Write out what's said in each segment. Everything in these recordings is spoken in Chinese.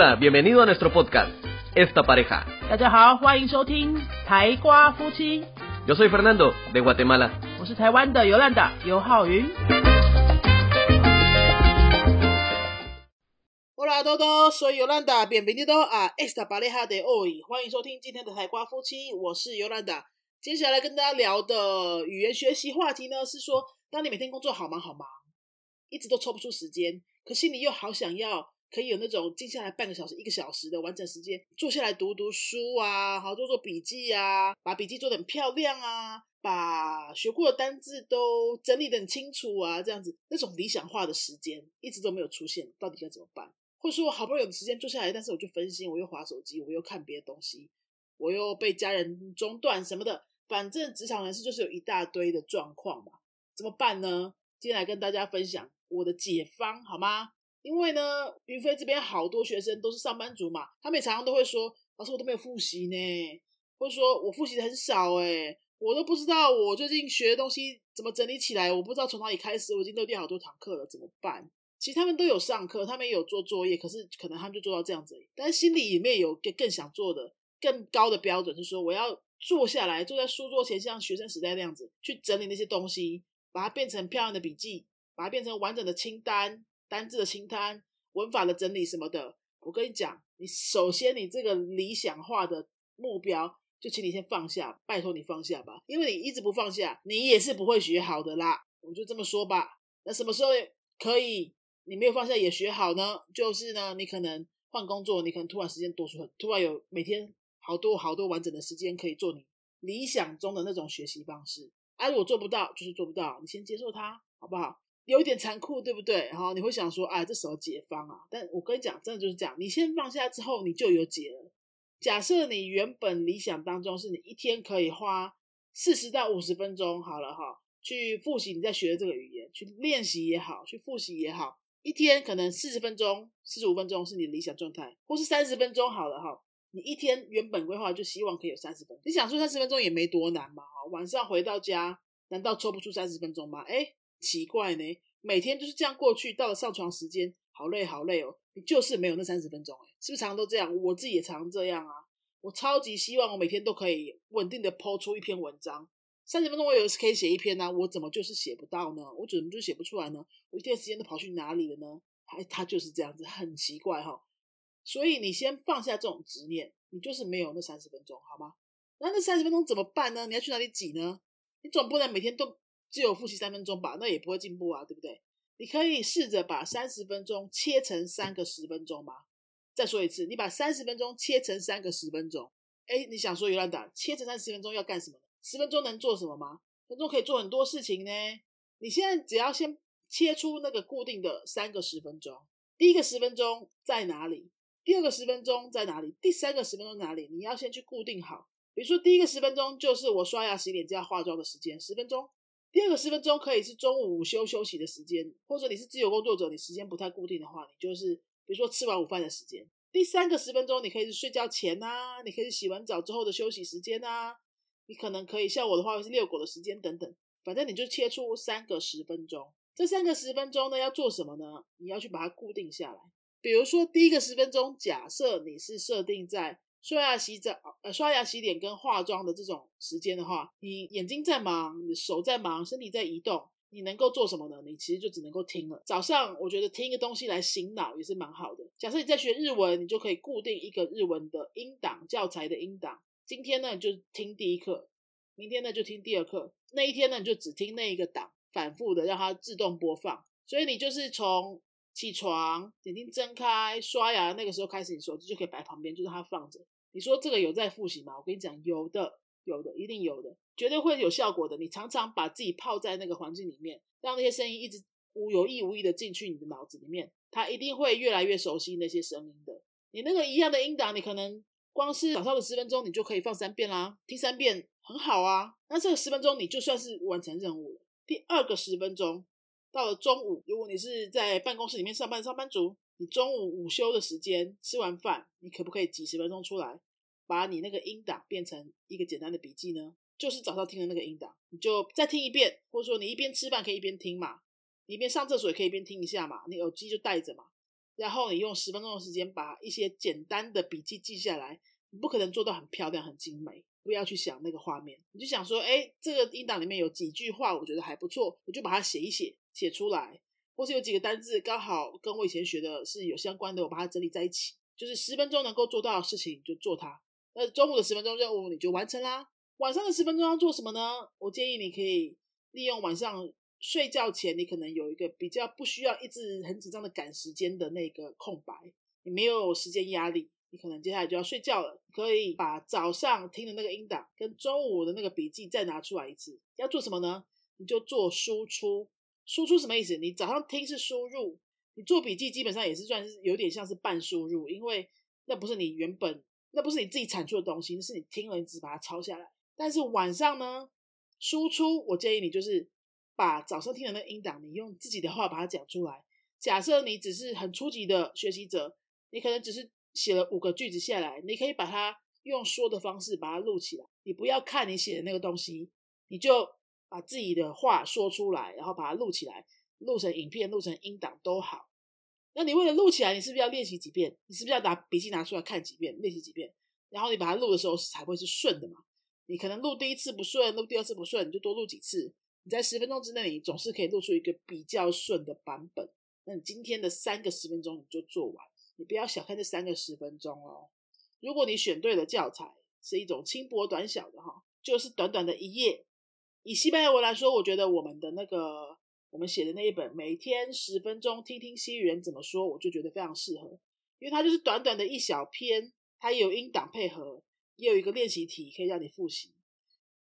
Hola, bienvenido a nuestro podcast, Esta Pareja. 大家好，欢迎收听台瓜夫妻，Yo soy Fernando, de Guatemala. 我是台湾的尤兰达尤浩云。Hola todos, soy Yolanda, bienvenido a esta pareja de hoy。欢迎收听今天的台瓜夫妻，我是尤兰达。接下来跟大家聊的语言学习话题呢，是说，当你每天工作好忙好忙，一直都抽不出时间，可心里又好想要可以有那种静下来半个小时、一个小时的完整时间，坐下来读读书啊，好做做笔记啊，把笔记做得很漂亮啊，把学过的单字都整理得很清楚啊，这样子那种理想化的时间一直都没有出现，到底该怎么办？或者说我好不容易有时间坐下来，但是我就分心，我又划手机，我又看别的东西，我又被家人中断什么的，反正职场人士就是有一大堆的状况嘛，怎么办呢？今天来跟大家分享我的解方，好吗？因为呢，云飞这边好多学生都是上班族嘛，他们常常都会说，老师我都没有复习呢，或者说我复习的很少哎，我都不知道我最近学的东西怎么整理起来，我不知道从哪里开始，我已经漏掉好多堂课了，怎么办？其实他们都有上课，他们也有做作业，可是可能他们就做到这样子，但心里里面有更更想做的、更高的标准，是说我要坐下来，坐在书桌前，像学生时代那样子去整理那些东西，把它变成漂亮的笔记，把它变成完整的清单、单字的清单、文法的整理什么的。我跟你讲，你首先你这个理想化的目标，就请你先放下，拜托你放下吧，因为你一直不放下，你也是不会学好的啦。我就这么说吧。那什么时候可以你没有放下也学好呢？就是呢，你可能换工作，你可能突然时间多出很，突然有每天好多好多完整的时间可以做你理想中的那种学习方式。啊，如果做不到，就是做不到，你先接受它，好不好？有一点残酷，对不对？然后你会想说，哎，这时候解方啊？但我跟你讲，真的就是这样，你先放下之后，你就有解了。假设你原本理想当中是你一天可以花四十到五十分钟，好了哈，去复习你在学的这个语言，去练习也好，去复习也好，一天可能四十分钟、四十五分钟是你的理想状态，或是三十分钟好了哈。你一天原本规划就希望可以有三十分钟，你想说三十分钟也没多难嘛？哈，晚上回到家，难道抽不出三十分钟吗？哎，奇怪呢，每天就是这样过去，到了上床时间，好累好累哦，你就是没有那三十分钟，哎，是不是常常都这样？我自己也常常这样啊，我超级希望我每天都可以稳定的抛出一篇文章，三十分钟我有时可以写一篇呢、我怎么就是写不到呢？我怎么就写不出来呢？我一天时间都跑去哪里了呢？还他就是这样子，很奇怪哈、所以你先放下这种执念，你就是没有那三十分钟，好吗？那那三十分钟怎么办呢？你要去哪里挤呢？你总不能每天都只有复习三分钟吧？那也不会进步啊，对不对？你可以试着把三十分钟切成三个十分钟吗？再说一次，你把三十分钟切成三个十分钟。哎，你想说尤兰达切成三十分钟要干什么？十分钟能做什么吗？分钟可以做很多事情呢。你现在只要先切出那个固定的三个十分钟，第一个十分钟在哪里？第二个十分钟在哪里？第三个十分钟哪里？你要先去固定好。比如说，第一个十分钟就是我刷牙、洗脸加化妆的时间，十分钟。第二个十分钟可以是中午午休休息的时间，或者你是自由工作者，你时间不太固定的话，你就是比如说吃完午饭的时间。第三个十分钟，你可以是睡觉前啊，你可以是洗完澡之后的休息时间啊，你可能可以像我的话是遛狗的时间等等，反正你就切出三个十分钟。这三个十分钟呢，要做什么呢？你要去把它固定下来。比如说第一个十分钟，假设你是设定在刷牙、洗澡、呃刷牙、洗脸跟化妆的这种时间的话，你眼睛在忙，你手在忙，身体在移动，你能够做什么呢？你其实就只能够听了。早上我觉得听一个东西来醒脑也是蛮好的。假设你在学日文，你就可以固定一个日文的音档教材的音档。今天呢就听第一课，明天呢就听第二课，那一天呢你就只听那一个档，反复的让它自动播放。所以你就是从起床、眼睛睁开、刷牙那个时候开始，你手机就可以摆旁边，就让它放着。你说这个有在复习吗？我跟你讲，有的，有的，一定有的，绝对会有效果的。你常常把自己泡在那个环境里面，让那些声音一直无有意无意的进去你的脑子里面，它一定会越来越熟悉那些声音的。你那个一样的音档，你可能光是早上的十分钟，你就可以放三遍啦，听三遍很好啊。那这个十分钟，你就算是完成任务了。第二个十分钟。到了中午，如果你是在办公室里面上班的上班族，你中午午休的时间吃完饭，你可不可以几十分钟出来，把你那个音档变成一个简单的笔记呢？就是早上听的那个音档，你就再听一遍，或者说你一边吃饭可以一边听嘛，你一边上厕所也可以一边听一下嘛，你耳机就带着嘛。然后你用十分钟的时间把一些简单的笔记记下来，你不可能做到很漂亮、很精美。不要去想那个画面，你就想说，哎，这个音档里面有几句话，我觉得还不错，我就把它写一写，写出来。或是有几个单字刚好跟我以前学的是有相关的，我把它整理在一起。就是十分钟能够做到的事情就做它。那中午的十分钟任务你就完成啦。晚上的十分钟要做什么呢？我建议你可以利用晚上睡觉前，你可能有一个比较不需要一直很紧张的赶时间的那个空白，你没有时间压力。你可能接下来就要睡觉了，可以把早上听的那个音档跟中午的那个笔记再拿出来一次。要做什么呢？你就做输出。输出什么意思？你早上听是输入，你做笔记基本上也是算是有点像是半输入，因为那不是你原本，那不是你自己产出的东西，是你听了你只把它抄下来。但是晚上呢，输出我建议你就是把早上听的那音档，你用自己的话把它讲出来。假设你只是很初级的学习者，你可能只是。写了五个句子下来，你可以把它用说的方式把它录起来。你不要看你写的那个东西，你就把自己的话说出来，然后把它录起来，录成影片、录成音档都好。那你为了录起来，你是不是要练习几遍？你是不是要拿笔记拿出来看几遍，练习几遍？然后你把它录的时候才会是顺的嘛？你可能录第一次不顺，录第二次不顺，你就多录几次。你在十分钟之内，你总是可以录出一个比较顺的版本。那你今天的三个十分钟你就做完。你不要小看这三个十分钟哦。如果你选对了教材，是一种轻薄短小的哈，就是短短的一页。以西班牙文来说，我觉得我们的那个我们写的那一本《每天十分钟听听西语人怎么说》，我就觉得非常适合，因为它就是短短的一小篇，它也有音档配合，也有一个练习题可以让你复习。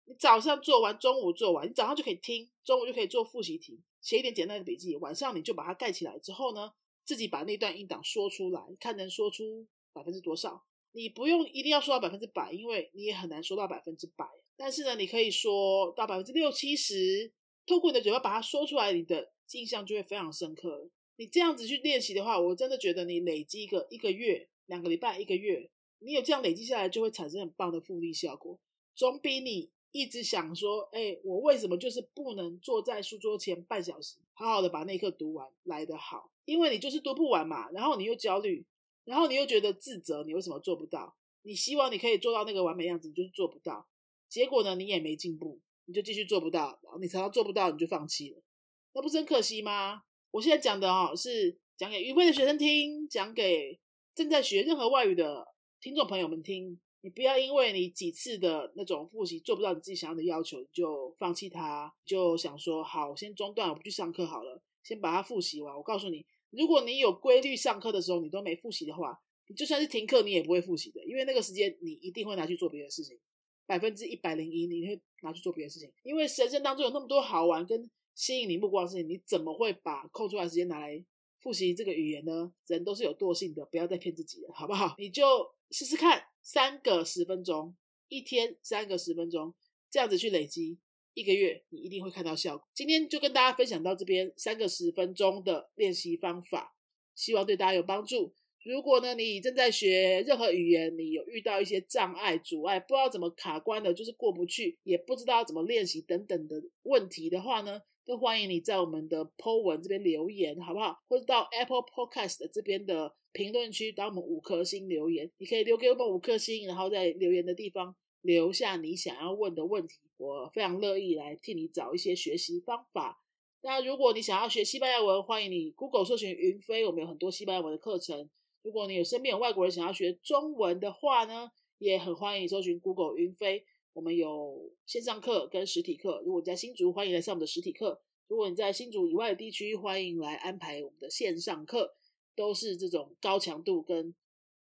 你早上做完，中午做完，你早上就可以听，中午就可以做复习题，写一点简单的笔记，晚上你就把它盖起来之后呢？自己把那段音档说出来，看能说出百分之多少。你不用一定要说到百分之百，因为你也很难说到百分之百。但是呢，你可以说到百分之六七十，透过你的嘴巴把它说出来，你的印象就会非常深刻。你这样子去练习的话，我真的觉得你累积一个一个月、两个礼拜、一个月，你有这样累积下来，就会产生很棒的复利效果，总比你。一直想说，哎，我为什么就是不能坐在书桌前半小时，好好的把那课读完来得好？因为你就是读不完嘛，然后你又焦虑，然后你又觉得自责，你为什么做不到？你希望你可以做到那个完美样子，你就是做不到。结果呢，你也没进步，你就继续做不到，你常常做不到，你就放弃了，那不是很可惜吗？我现在讲的哦，是讲给预备的学生听，讲给正在学任何外语的听众朋友们听。你不要因为你几次的那种复习做不到你自己想要的要求，就放弃它，就想说好，我先中断，我不去上课好了，先把它复习完。我告诉你，如果你有规律上课的时候，你都没复习的话，你就算是停课，你也不会复习的，因为那个时间你一定会拿去做别的事情，百分之一百零一你会拿去做别的事情，因为人生当中有那么多好玩跟吸引你目光的事情，你怎么会把空出来时间拿来复习这个语言呢？人都是有惰性的，不要再骗自己了，好不好？你就试试看。三个十分钟，一天三个十分钟，这样子去累积，一个月你一定会看到效果。今天就跟大家分享到这边，三个十分钟的练习方法，希望对大家有帮助。如果呢你正在学任何语言，你有遇到一些障碍、阻碍，不知道怎么卡关的，就是过不去，也不知道怎么练习等等的问题的话呢？都欢迎你在我们的 Po 文这边留言，好不好？或者到 Apple Podcast 这边的评论区，打我们五颗星留言。你可以留给我们五颗星，然后在留言的地方留下你想要问的问题，我非常乐意来替你找一些学习方法。那如果你想要学西班牙文，欢迎你 Google 搜寻云飞，我们有很多西班牙文的课程。如果你有身边有外国人想要学中文的话呢，也很欢迎搜寻 Google 云飞。我们有线上课跟实体课，如果你在新竹，欢迎来上我们的实体课；如果你在新竹以外的地区，欢迎来安排我们的线上课，都是这种高强度跟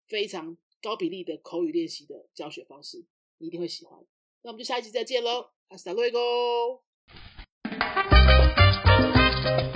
非常高比例的口语练习的教学方式，你一定会喜欢。那我们就下一集再见喽，Hasta luego。Si